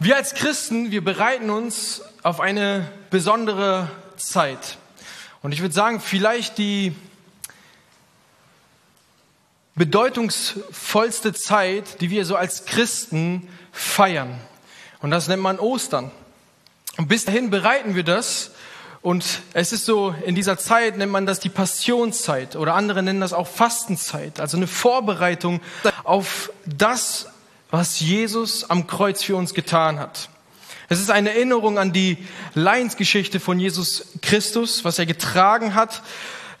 Wir als Christen, wir bereiten uns auf eine besondere Zeit. Und ich würde sagen, vielleicht die bedeutungsvollste Zeit, die wir so als Christen feiern. Und das nennt man Ostern. Und bis dahin bereiten wir das. Und es ist so, in dieser Zeit nennt man das die Passionszeit oder andere nennen das auch Fastenzeit. Also eine Vorbereitung auf das, was Jesus am Kreuz für uns getan hat. Es ist eine Erinnerung an die Leidensgeschichte von Jesus Christus, was er getragen hat,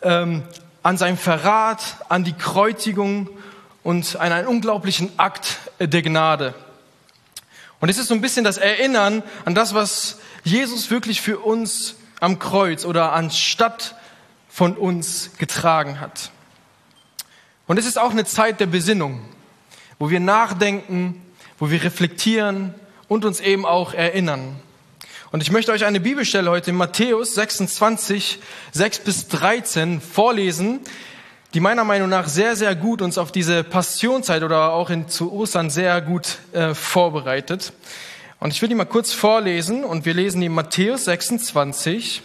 ähm, an seinen Verrat, an die Kreuzigung und an einen unglaublichen Akt der Gnade. Und es ist so ein bisschen das Erinnern an das, was Jesus wirklich für uns am Kreuz oder anstatt von uns getragen hat. Und es ist auch eine Zeit der Besinnung wo wir nachdenken, wo wir reflektieren und uns eben auch erinnern. Und ich möchte euch eine Bibelstelle heute in Matthäus 26, 6 bis 13 vorlesen, die meiner Meinung nach sehr, sehr gut uns auf diese Passionszeit oder auch in, zu Ostern sehr gut äh, vorbereitet. Und ich will die mal kurz vorlesen und wir lesen die Matthäus 26,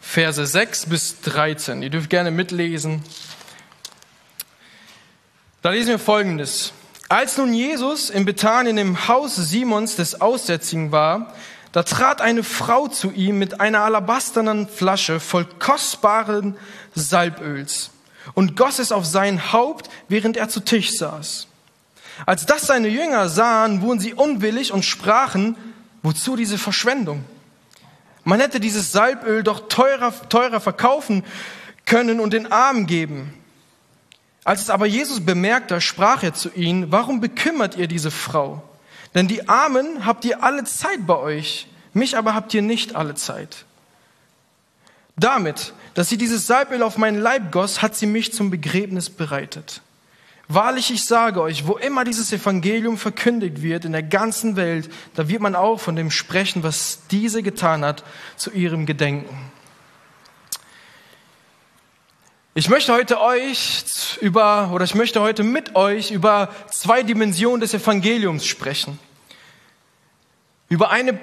Verse 6 bis 13. Ihr dürft gerne mitlesen. Da lesen wir Folgendes. Als nun Jesus in Bethanien im Haus Simons des Aussätzigen war, da trat eine Frau zu ihm mit einer alabasternen Flasche voll kostbaren Salböls und goss es auf sein Haupt, während er zu Tisch saß. Als das seine Jünger sahen, wurden sie unwillig und sprachen, wozu diese Verschwendung? Man hätte dieses Salböl doch teurer, teurer verkaufen können und den Armen geben. Als es aber Jesus bemerkte, sprach er zu ihnen, warum bekümmert ihr diese Frau? Denn die Armen habt ihr alle Zeit bei euch, mich aber habt ihr nicht alle Zeit. Damit, dass sie dieses Salböl auf meinen Leib goss, hat sie mich zum Begräbnis bereitet. Wahrlich, ich sage euch, wo immer dieses Evangelium verkündigt wird in der ganzen Welt, da wird man auch von dem sprechen, was diese getan hat, zu ihrem Gedenken. Ich möchte heute euch über, oder ich möchte heute mit euch über zwei Dimensionen des Evangeliums sprechen. Über eine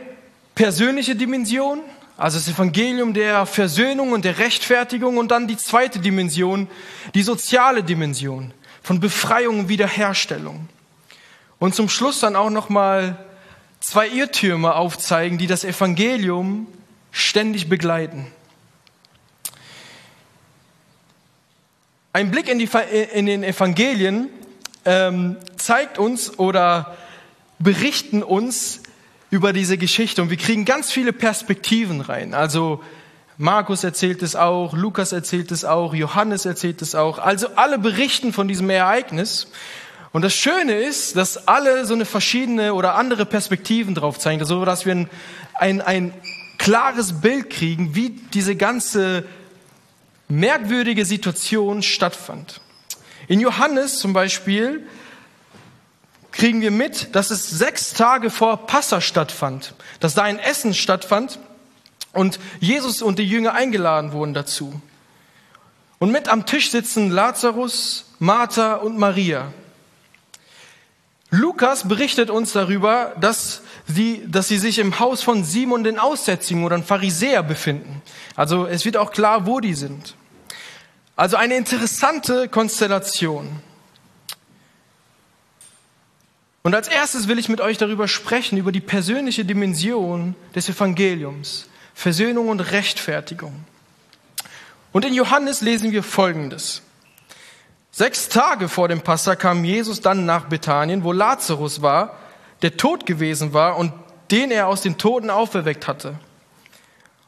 persönliche Dimension, also das Evangelium der Versöhnung und der Rechtfertigung und dann die zweite Dimension, die soziale Dimension von Befreiung und Wiederherstellung. Und zum Schluss dann auch nochmal zwei Irrtümer aufzeigen, die das Evangelium ständig begleiten. Ein Blick in, die, in den Evangelien ähm, zeigt uns oder berichten uns über diese Geschichte und wir kriegen ganz viele Perspektiven rein. Also Markus erzählt es auch, Lukas erzählt es auch, Johannes erzählt es auch. Also alle berichten von diesem Ereignis. Und das Schöne ist, dass alle so eine verschiedene oder andere Perspektiven drauf zeigen, so dass wir ein, ein, ein klares Bild kriegen, wie diese ganze merkwürdige Situation stattfand. In Johannes zum Beispiel kriegen wir mit, dass es sechs Tage vor Passa stattfand, dass da ein Essen stattfand und Jesus und die Jünger eingeladen wurden dazu. Und mit am Tisch sitzen Lazarus, Martha und Maria. Lukas berichtet uns darüber, dass sie, dass sie sich im Haus von Simon den Aussätzigen oder ein Pharisäer befinden. Also es wird auch klar, wo die sind. Also eine interessante Konstellation. Und als erstes will ich mit euch darüber sprechen, über die persönliche Dimension des Evangeliums, Versöhnung und Rechtfertigung. Und in Johannes lesen wir Folgendes. Sechs Tage vor dem Passa kam Jesus dann nach Bethanien, wo Lazarus war, der tot gewesen war und den er aus den Toten auferweckt hatte.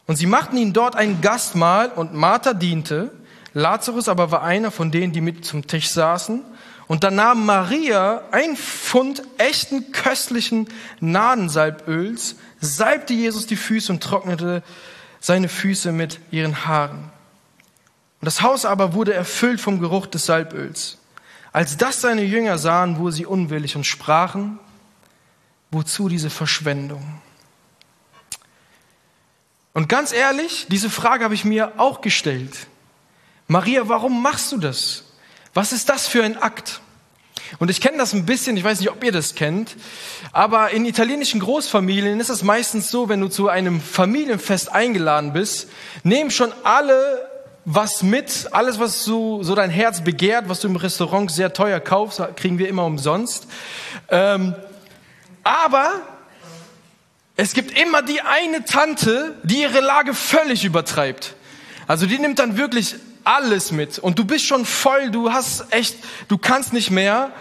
Und sie machten ihn dort ein Gastmahl und Martha diente, Lazarus aber war einer von denen, die mit zum Tisch saßen. Und dann nahm Maria ein Pfund echten köstlichen Nadensalböls, salbte Jesus die Füße und trocknete seine Füße mit ihren Haaren. Und das Haus aber wurde erfüllt vom Geruch des Salböls. Als das seine Jünger sahen, wurden sie unwillig und sprachen, wozu diese Verschwendung? Und ganz ehrlich, diese Frage habe ich mir auch gestellt. Maria, warum machst du das? Was ist das für ein Akt? Und ich kenne das ein bisschen, ich weiß nicht, ob ihr das kennt, aber in italienischen Großfamilien ist es meistens so, wenn du zu einem Familienfest eingeladen bist, nehmen schon alle was mit, alles, was du, so dein Herz begehrt, was du im Restaurant sehr teuer kaufst, kriegen wir immer umsonst. Ähm, aber es gibt immer die eine Tante, die ihre Lage völlig übertreibt. Also die nimmt dann wirklich alles mit und du bist schon voll, du hast echt, du kannst nicht mehr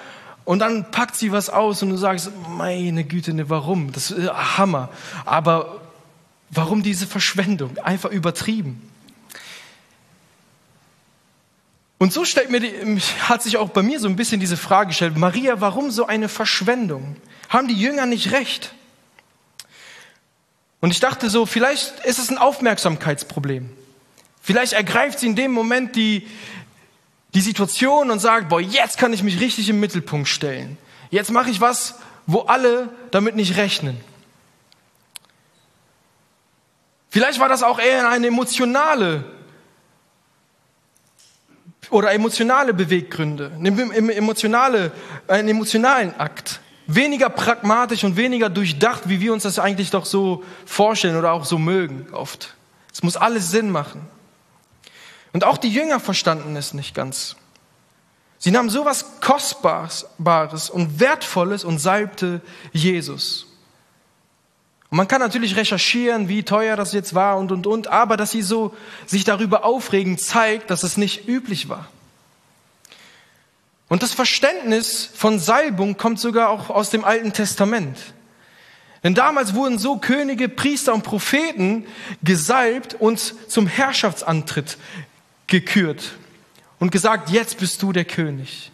und dann packt sie was aus und du sagst, meine Güte, ne, warum? Das ist Hammer. Aber warum diese Verschwendung? Einfach übertrieben. Und so stellt mir die, hat sich auch bei mir so ein bisschen diese Frage gestellt, Maria, warum so eine Verschwendung? Haben die Jünger nicht recht? Und ich dachte so, vielleicht ist es ein Aufmerksamkeitsproblem. Vielleicht ergreift sie in dem Moment die, die Situation und sagt, boah, jetzt kann ich mich richtig im Mittelpunkt stellen. Jetzt mache ich was, wo alle damit nicht rechnen. Vielleicht war das auch eher eine emotionale oder emotionale Beweggründe, emotionale, einen emotionalen Akt. Weniger pragmatisch und weniger durchdacht, wie wir uns das eigentlich doch so vorstellen oder auch so mögen oft. Es muss alles Sinn machen. Und auch die Jünger verstanden es nicht ganz. Sie nahmen sowas Kostbares und Wertvolles und salbte Jesus. Und man kann natürlich recherchieren, wie teuer das jetzt war und, und, und, aber dass sie so sich darüber aufregen, zeigt, dass es nicht üblich war. Und das Verständnis von Salbung kommt sogar auch aus dem Alten Testament. Denn damals wurden so Könige, Priester und Propheten gesalbt und zum Herrschaftsantritt gekürt und gesagt, jetzt bist du der König.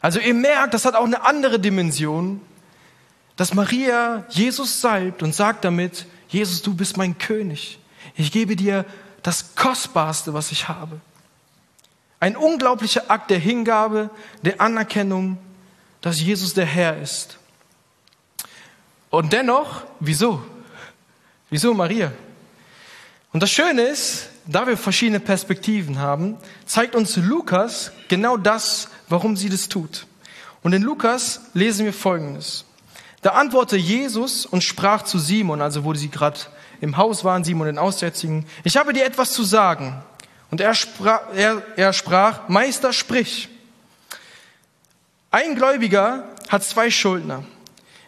Also ihr merkt, das hat auch eine andere Dimension dass Maria Jesus salbt und sagt damit, Jesus, du bist mein König. Ich gebe dir das Kostbarste, was ich habe. Ein unglaublicher Akt der Hingabe, der Anerkennung, dass Jesus der Herr ist. Und dennoch, wieso? Wieso Maria? Und das Schöne ist, da wir verschiedene Perspektiven haben, zeigt uns Lukas genau das, warum sie das tut. Und in Lukas lesen wir Folgendes. Da antwortete Jesus und sprach zu Simon, also wo sie gerade im Haus waren, Simon den Aussätzigen, ich habe dir etwas zu sagen. Und er sprach, er, er sprach, Meister, sprich. Ein Gläubiger hat zwei Schuldner.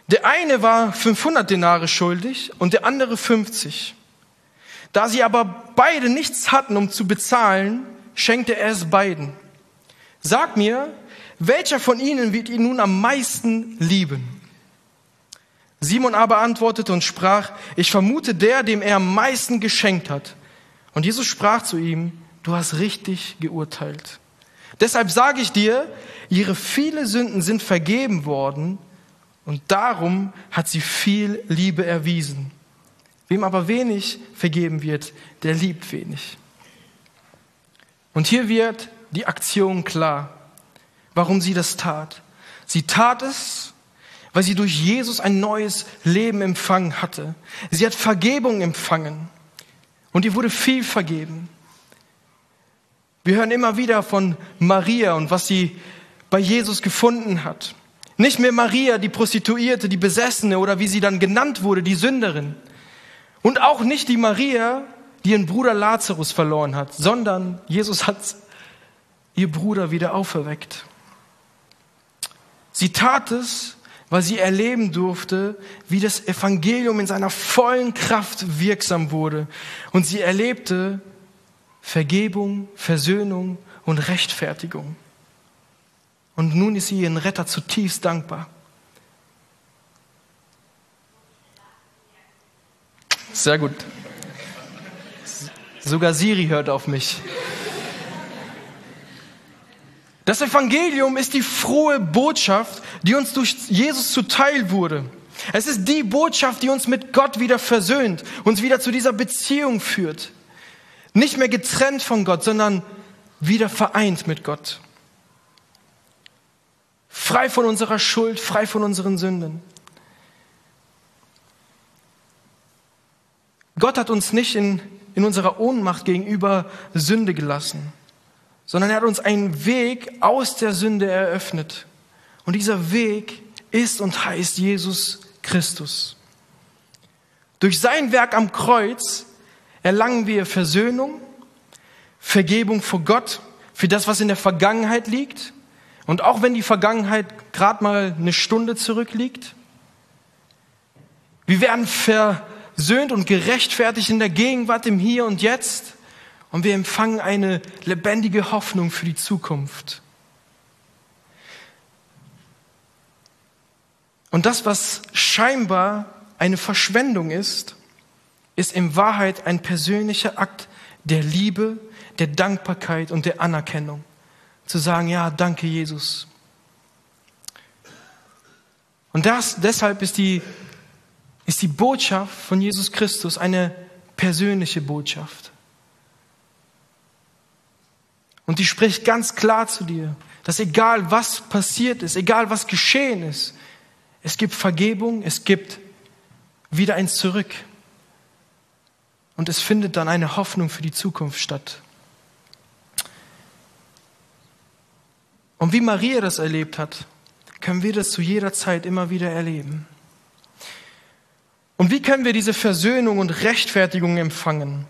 Der eine war 500 Denare schuldig und der andere 50. Da sie aber beide nichts hatten, um zu bezahlen, schenkte er es beiden. Sag mir, welcher von ihnen wird ihn nun am meisten lieben? Simon aber antwortete und sprach, ich vermute der, dem er am meisten geschenkt hat. Und Jesus sprach zu ihm, du hast richtig geurteilt. Deshalb sage ich dir, ihre viele Sünden sind vergeben worden und darum hat sie viel Liebe erwiesen. Wem aber wenig vergeben wird, der liebt wenig. Und hier wird die Aktion klar, warum sie das tat. Sie tat es, weil sie durch Jesus ein neues Leben empfangen hatte. Sie hat Vergebung empfangen und ihr wurde viel vergeben. Wir hören immer wieder von Maria und was sie bei Jesus gefunden hat. Nicht mehr Maria, die Prostituierte, die Besessene oder wie sie dann genannt wurde, die Sünderin. Und auch nicht die Maria, die ihren Bruder Lazarus verloren hat, sondern Jesus hat ihr Bruder wieder auferweckt. Sie tat es, weil sie erleben durfte, wie das Evangelium in seiner vollen Kraft wirksam wurde. Und sie erlebte Vergebung, Versöhnung und Rechtfertigung. Und nun ist sie ihren Retter zutiefst dankbar. Sehr gut. Sogar Siri hört auf mich. Das Evangelium ist die frohe Botschaft, die uns durch Jesus zuteil wurde. Es ist die Botschaft, die uns mit Gott wieder versöhnt, uns wieder zu dieser Beziehung führt. Nicht mehr getrennt von Gott, sondern wieder vereint mit Gott. Frei von unserer Schuld, frei von unseren Sünden. Gott hat uns nicht in, in unserer Ohnmacht gegenüber Sünde gelassen sondern er hat uns einen Weg aus der Sünde eröffnet. Und dieser Weg ist und heißt Jesus Christus. Durch sein Werk am Kreuz erlangen wir Versöhnung, Vergebung vor Gott für das, was in der Vergangenheit liegt. Und auch wenn die Vergangenheit gerade mal eine Stunde zurückliegt, wir werden versöhnt und gerechtfertigt in der Gegenwart, im Hier und Jetzt. Und wir empfangen eine lebendige Hoffnung für die Zukunft. Und das, was scheinbar eine Verschwendung ist, ist in Wahrheit ein persönlicher Akt der Liebe, der Dankbarkeit und der Anerkennung. Zu sagen, ja, danke Jesus. Und das, deshalb ist die, ist die Botschaft von Jesus Christus eine persönliche Botschaft. Und die spricht ganz klar zu dir, dass egal was passiert ist, egal was geschehen ist, es gibt Vergebung, es gibt wieder eins zurück. Und es findet dann eine Hoffnung für die Zukunft statt. Und wie Maria das erlebt hat, können wir das zu jeder Zeit immer wieder erleben. Und wie können wir diese Versöhnung und Rechtfertigung empfangen?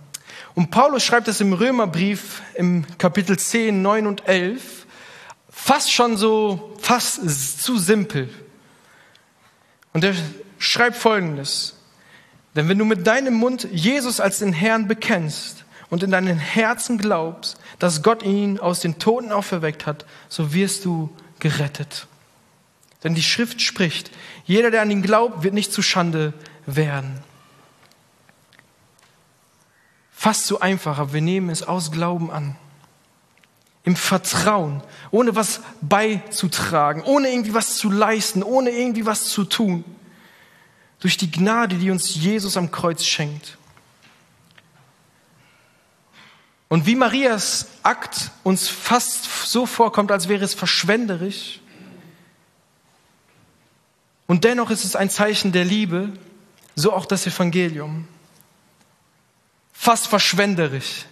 Und Paulus schreibt es im Römerbrief im Kapitel 10, 9 und 11 fast schon so, fast zu simpel. Und er schreibt Folgendes. Denn wenn du mit deinem Mund Jesus als den Herrn bekennst und in deinem Herzen glaubst, dass Gott ihn aus den Toten auferweckt hat, so wirst du gerettet. Denn die Schrift spricht, jeder, der an ihn glaubt, wird nicht zu Schande werden. Fast so einfach, aber wir nehmen es aus Glauben an. Im Vertrauen, ohne was beizutragen, ohne irgendwie was zu leisten, ohne irgendwie was zu tun durch die Gnade, die uns Jesus am Kreuz schenkt. Und wie Marias Akt uns fast so vorkommt, als wäre es verschwenderisch, und dennoch ist es ein Zeichen der Liebe, so auch das Evangelium. Fast verschwenderisch,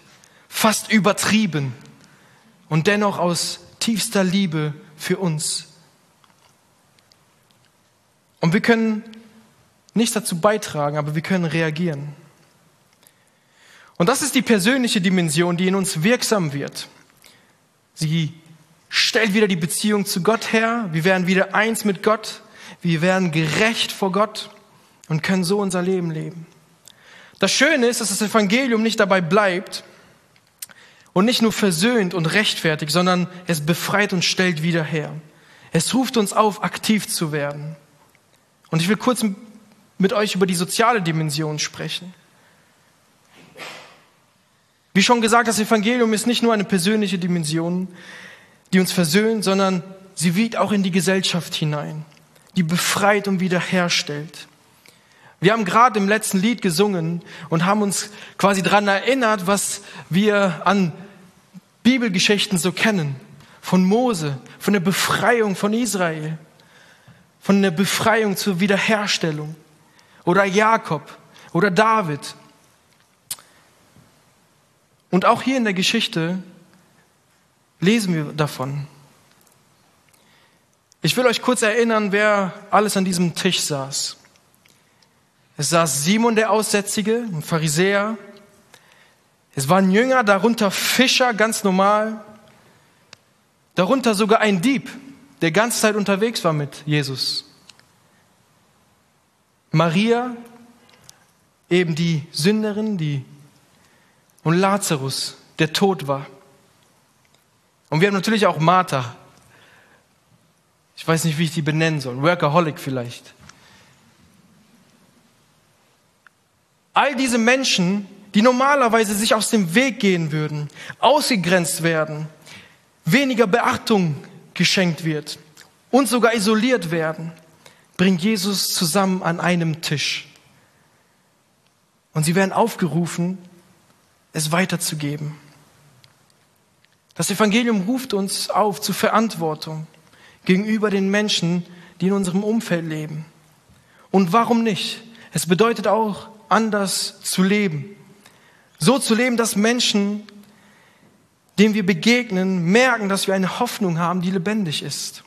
fast übertrieben und dennoch aus tiefster Liebe für uns. Und wir können nichts dazu beitragen, aber wir können reagieren. Und das ist die persönliche Dimension, die in uns wirksam wird. Sie stellt wieder die Beziehung zu Gott her. Wir werden wieder eins mit Gott. Wir werden gerecht vor Gott und können so unser Leben leben. Das Schöne ist, dass das Evangelium nicht dabei bleibt und nicht nur versöhnt und rechtfertigt, sondern es befreit und stellt wieder her. Es ruft uns auf, aktiv zu werden. Und ich will kurz mit euch über die soziale Dimension sprechen. Wie schon gesagt, das Evangelium ist nicht nur eine persönliche Dimension, die uns versöhnt, sondern sie wiegt auch in die Gesellschaft hinein, die befreit und wiederherstellt. Wir haben gerade im letzten Lied gesungen und haben uns quasi daran erinnert, was wir an Bibelgeschichten so kennen. Von Mose, von der Befreiung von Israel, von der Befreiung zur Wiederherstellung oder Jakob oder David. Und auch hier in der Geschichte lesen wir davon. Ich will euch kurz erinnern, wer alles an diesem Tisch saß. Es saß Simon der Aussätzige, ein Pharisäer. Es waren Jünger, darunter Fischer, ganz normal. Darunter sogar ein Dieb, der ganze Zeit unterwegs war mit Jesus. Maria, eben die Sünderin, die und Lazarus, der tot war. Und wir haben natürlich auch Martha. Ich weiß nicht, wie ich die benennen soll. Workaholic vielleicht. All diese Menschen, die normalerweise sich aus dem Weg gehen würden, ausgegrenzt werden, weniger Beachtung geschenkt wird und sogar isoliert werden, bringt Jesus zusammen an einem Tisch. Und sie werden aufgerufen, es weiterzugeben. Das Evangelium ruft uns auf zu Verantwortung gegenüber den Menschen, die in unserem Umfeld leben. Und warum nicht? Es bedeutet auch, anders zu leben. So zu leben, dass Menschen, denen wir begegnen, merken, dass wir eine Hoffnung haben, die lebendig ist.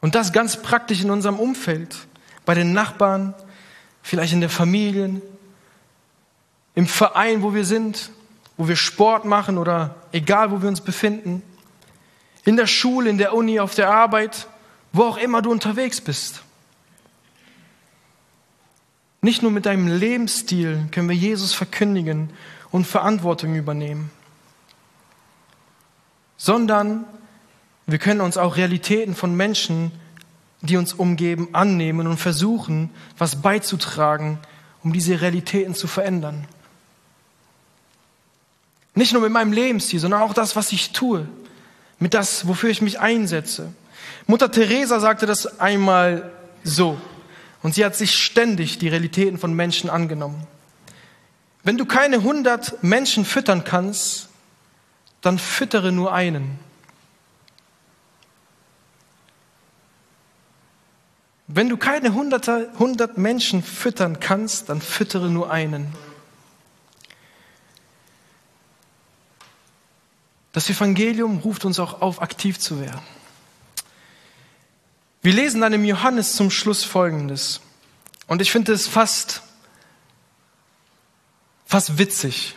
Und das ganz praktisch in unserem Umfeld, bei den Nachbarn, vielleicht in der Familie, im Verein, wo wir sind, wo wir Sport machen oder egal, wo wir uns befinden, in der Schule, in der Uni, auf der Arbeit, wo auch immer du unterwegs bist. Nicht nur mit deinem Lebensstil können wir Jesus verkündigen und Verantwortung übernehmen, sondern wir können uns auch Realitäten von Menschen, die uns umgeben, annehmen und versuchen, was beizutragen, um diese Realitäten zu verändern. Nicht nur mit meinem Lebensstil, sondern auch das, was ich tue, mit das, wofür ich mich einsetze. Mutter Teresa sagte das einmal so. Und sie hat sich ständig die Realitäten von Menschen angenommen. Wenn du keine hundert Menschen füttern kannst, dann füttere nur einen. Wenn du keine hundert Menschen füttern kannst, dann füttere nur einen. Das Evangelium ruft uns auch auf, aktiv zu werden. Wir lesen dann im Johannes zum Schluss Folgendes. Und ich finde es fast, fast witzig.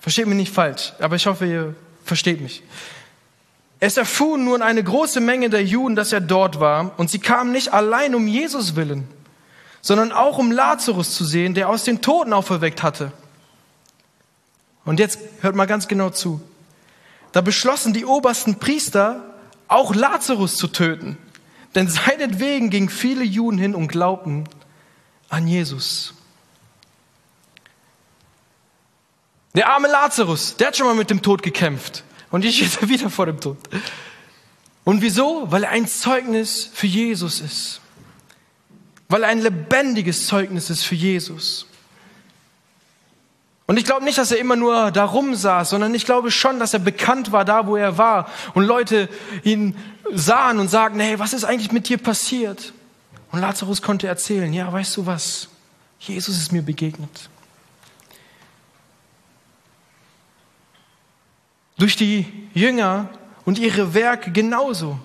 Versteht mich nicht falsch, aber ich hoffe, ihr versteht mich. Es erfuhren nun eine große Menge der Juden, dass er dort war, und sie kamen nicht allein um Jesus willen, sondern auch um Lazarus zu sehen, der aus den Toten auferweckt hatte. Und jetzt hört mal ganz genau zu. Da beschlossen die obersten Priester, auch Lazarus zu töten. Denn seinetwegen gingen viele Juden hin und glaubten an Jesus. Der arme Lazarus, der hat schon mal mit dem Tod gekämpft. Und jetzt steht er wieder vor dem Tod. Und wieso? Weil er ein Zeugnis für Jesus ist. Weil er ein lebendiges Zeugnis ist für Jesus. Und ich glaube nicht, dass er immer nur da rumsaß, sondern ich glaube schon, dass er bekannt war da, wo er war. Und Leute ihn sahen und sagten, hey, was ist eigentlich mit dir passiert? Und Lazarus konnte erzählen, ja, weißt du was? Jesus ist mir begegnet. Durch die Jünger und ihre Werke genauso.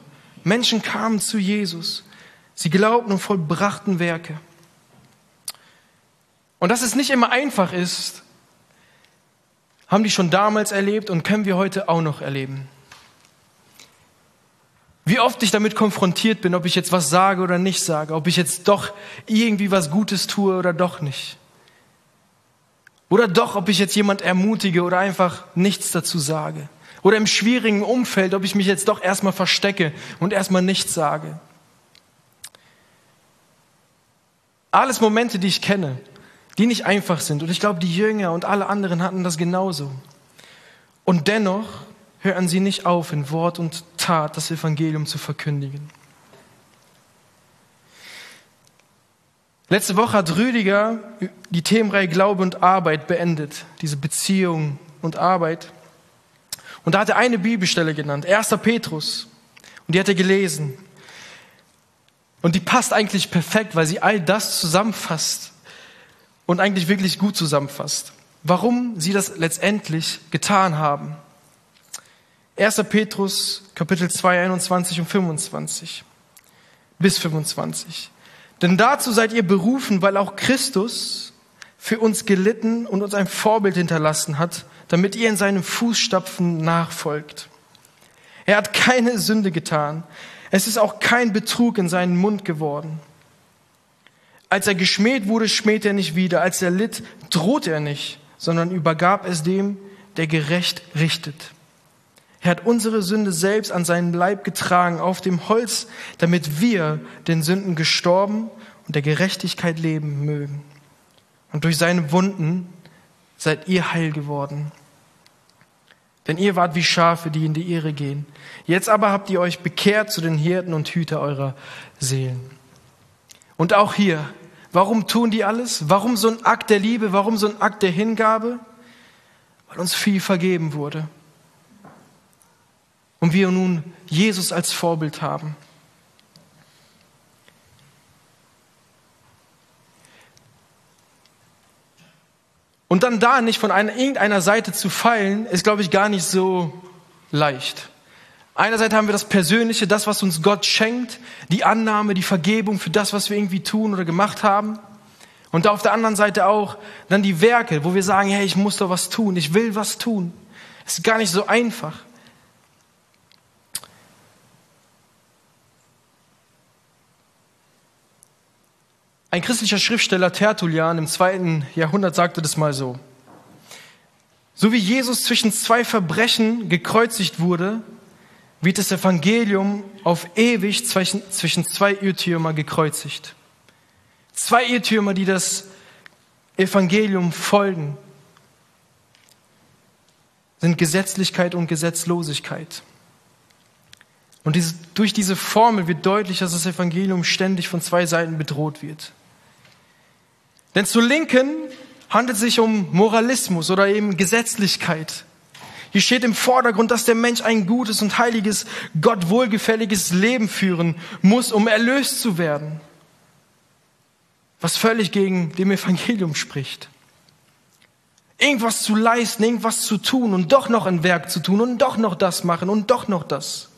Menschen kamen zu Jesus. Sie glaubten und vollbrachten Werke. Und dass es nicht immer einfach ist, haben die schon damals erlebt und können wir heute auch noch erleben. Wie oft ich damit konfrontiert bin, ob ich jetzt was sage oder nicht sage, ob ich jetzt doch irgendwie was Gutes tue oder doch nicht. Oder doch, ob ich jetzt jemand ermutige oder einfach nichts dazu sage. Oder im schwierigen Umfeld, ob ich mich jetzt doch erstmal verstecke und erstmal nichts sage. Alles Momente, die ich kenne die nicht einfach sind. Und ich glaube, die Jünger und alle anderen hatten das genauso. Und dennoch hören sie nicht auf, in Wort und Tat das Evangelium zu verkündigen. Letzte Woche hat Rüdiger die Themenreihe Glaube und Arbeit beendet, diese Beziehung und Arbeit. Und da hat er eine Bibelstelle genannt, 1. Petrus. Und die hat er gelesen. Und die passt eigentlich perfekt, weil sie all das zusammenfasst, und eigentlich wirklich gut zusammenfasst, warum sie das letztendlich getan haben. 1. Petrus Kapitel 2, 21 und 25 bis 25. Denn dazu seid ihr berufen, weil auch Christus für uns gelitten und uns ein Vorbild hinterlassen hat, damit ihr in seinen Fußstapfen nachfolgt. Er hat keine Sünde getan. Es ist auch kein Betrug in seinen Mund geworden. Als er geschmäht wurde, schmäht er nicht wieder. Als er litt, droht er nicht, sondern übergab es dem, der gerecht richtet. Er hat unsere Sünde selbst an seinen Leib getragen auf dem Holz, damit wir den Sünden gestorben und der Gerechtigkeit leben mögen. Und durch seine Wunden seid ihr heil geworden. Denn ihr wart wie Schafe, die in die Irre gehen. Jetzt aber habt ihr euch bekehrt zu den Hirten und Hüter eurer Seelen. Und auch hier, warum tun die alles? Warum so ein Akt der Liebe? Warum so ein Akt der Hingabe? Weil uns viel vergeben wurde. Und wir nun Jesus als Vorbild haben. Und dann da nicht von einer, irgendeiner Seite zu fallen, ist, glaube ich, gar nicht so leicht. Einerseits haben wir das Persönliche, das, was uns Gott schenkt, die Annahme, die Vergebung für das, was wir irgendwie tun oder gemacht haben. Und auf der anderen Seite auch dann die Werke, wo wir sagen, hey, ich muss doch was tun, ich will was tun. Es ist gar nicht so einfach. Ein christlicher Schriftsteller Tertullian im zweiten Jahrhundert sagte das mal so. So wie Jesus zwischen zwei Verbrechen gekreuzigt wurde, wird das Evangelium auf ewig zwischen, zwischen zwei Irrtümer gekreuzigt. Zwei Irrtümer, die das Evangelium folgen, sind Gesetzlichkeit und Gesetzlosigkeit. Und diese, durch diese Formel wird deutlich, dass das Evangelium ständig von zwei Seiten bedroht wird. Denn zu Linken handelt es sich um Moralismus oder eben Gesetzlichkeit. Hier steht im Vordergrund, dass der Mensch ein gutes und heiliges, Gott wohlgefälliges Leben führen muss, um erlöst zu werden. Was völlig gegen dem Evangelium spricht. Irgendwas zu leisten, irgendwas zu tun und doch noch ein Werk zu tun und doch noch das machen und doch noch das.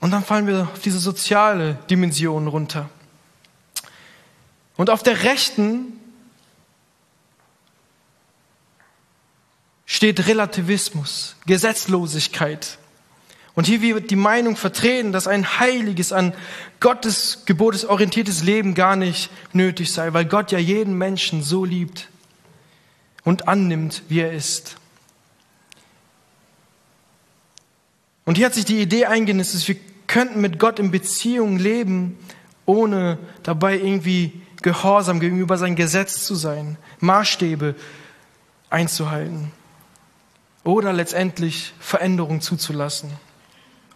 Und dann fallen wir auf diese soziale Dimension runter. Und auf der rechten steht Relativismus, Gesetzlosigkeit. Und hier wird die Meinung vertreten, dass ein heiliges, an Gottes Gebotes orientiertes Leben gar nicht nötig sei, weil Gott ja jeden Menschen so liebt und annimmt, wie er ist. Und hier hat sich die Idee eingenistet, wir könnten mit Gott in Beziehung leben, ohne dabei irgendwie gehorsam gegenüber sein Gesetz zu sein, Maßstäbe einzuhalten oder letztendlich Veränderung zuzulassen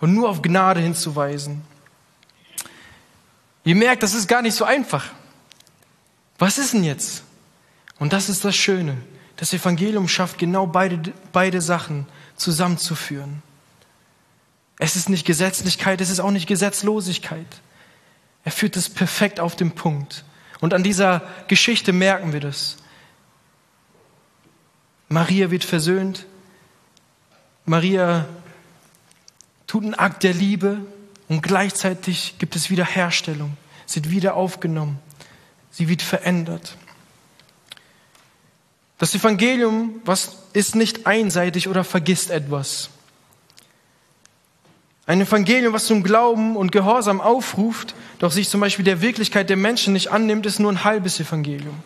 und nur auf Gnade hinzuweisen. Ihr merkt, das ist gar nicht so einfach. Was ist denn jetzt? Und das ist das Schöne. Das Evangelium schafft genau beide, beide Sachen zusammenzuführen. Es ist nicht Gesetzlichkeit, es ist auch nicht Gesetzlosigkeit. Er führt es perfekt auf den Punkt. Und an dieser Geschichte merken wir das. Maria wird versöhnt, Maria tut einen Akt der Liebe und gleichzeitig gibt es Wiederherstellung. Sie wird wieder aufgenommen. Sie wird verändert. Das Evangelium was ist nicht einseitig oder vergisst etwas. Ein Evangelium, was zum Glauben und Gehorsam aufruft, doch sich zum Beispiel der Wirklichkeit der Menschen nicht annimmt, ist nur ein halbes Evangelium.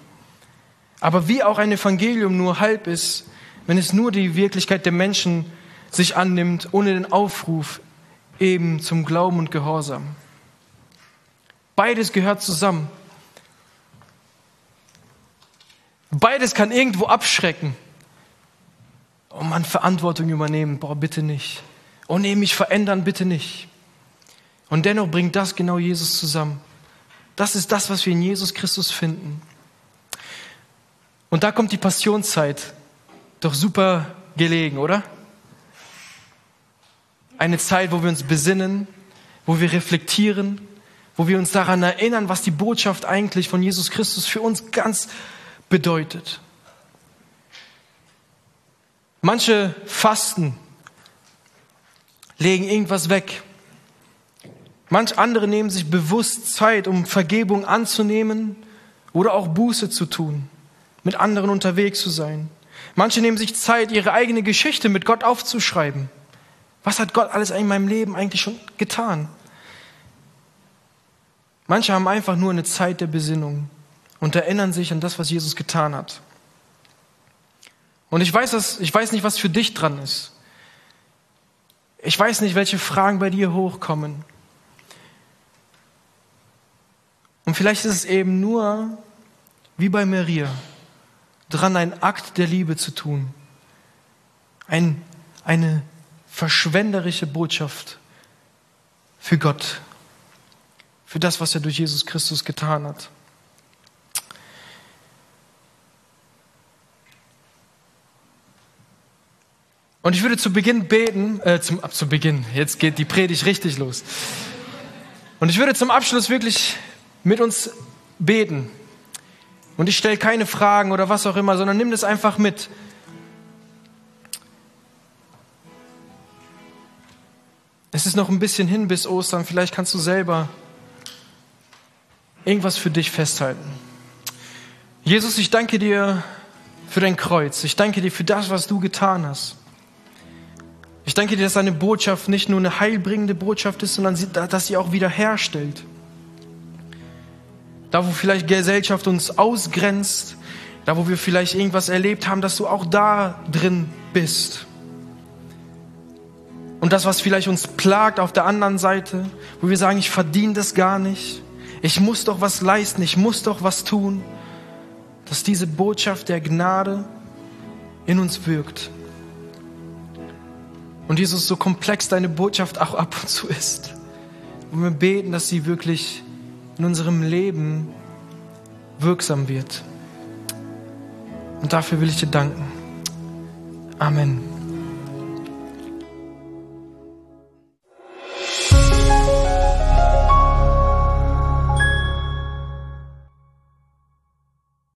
Aber wie auch ein Evangelium nur halb ist, wenn es nur die Wirklichkeit der Menschen sich annimmt, ohne den Aufruf eben zum Glauben und Gehorsam. Beides gehört zusammen. Beides kann irgendwo abschrecken. Oh man, Verantwortung übernehmen, boah, bitte nicht. Oh nee, mich verändern, bitte nicht. Und dennoch bringt das genau Jesus zusammen. Das ist das, was wir in Jesus Christus finden. Und da kommt die Passionszeit. Doch super gelegen, oder? Eine Zeit, wo wir uns besinnen, wo wir reflektieren, wo wir uns daran erinnern, was die Botschaft eigentlich von Jesus Christus für uns ganz bedeutet. Manche fasten, legen irgendwas weg. Manch andere nehmen sich bewusst Zeit, um Vergebung anzunehmen oder auch Buße zu tun, mit anderen unterwegs zu sein. Manche nehmen sich Zeit, ihre eigene Geschichte mit Gott aufzuschreiben. Was hat Gott alles in meinem Leben eigentlich schon getan? Manche haben einfach nur eine Zeit der Besinnung und erinnern sich an das, was Jesus getan hat. Und ich weiß, dass, ich weiß nicht, was für dich dran ist. Ich weiß nicht, welche Fragen bei dir hochkommen. Und vielleicht ist es eben nur, wie bei Maria, dran, einen Akt der Liebe zu tun. Ein, eine verschwenderische Botschaft für Gott, für das, was er durch Jesus Christus getan hat. Und ich würde zu Beginn beten, äh, zum, ab zu Beginn, jetzt geht die Predigt richtig los. Und ich würde zum Abschluss wirklich mit uns beten. Und ich stelle keine Fragen oder was auch immer, sondern nimm das einfach mit. Es ist noch ein bisschen hin bis Ostern. Vielleicht kannst du selber irgendwas für dich festhalten. Jesus, ich danke dir für dein Kreuz. Ich danke dir für das, was du getan hast. Ich danke dir, dass deine Botschaft nicht nur eine heilbringende Botschaft ist, sondern dass sie auch wiederherstellt. Da, wo vielleicht Gesellschaft uns ausgrenzt, da, wo wir vielleicht irgendwas erlebt haben, dass du auch da drin bist. Und das, was vielleicht uns plagt auf der anderen Seite, wo wir sagen, ich verdiene das gar nicht, ich muss doch was leisten, ich muss doch was tun, dass diese Botschaft der Gnade in uns wirkt. Und Jesus, so komplex deine Botschaft auch ab und zu ist. Und wir beten, dass sie wirklich in unserem Leben wirksam wird. Und dafür will ich dir danken. Amen.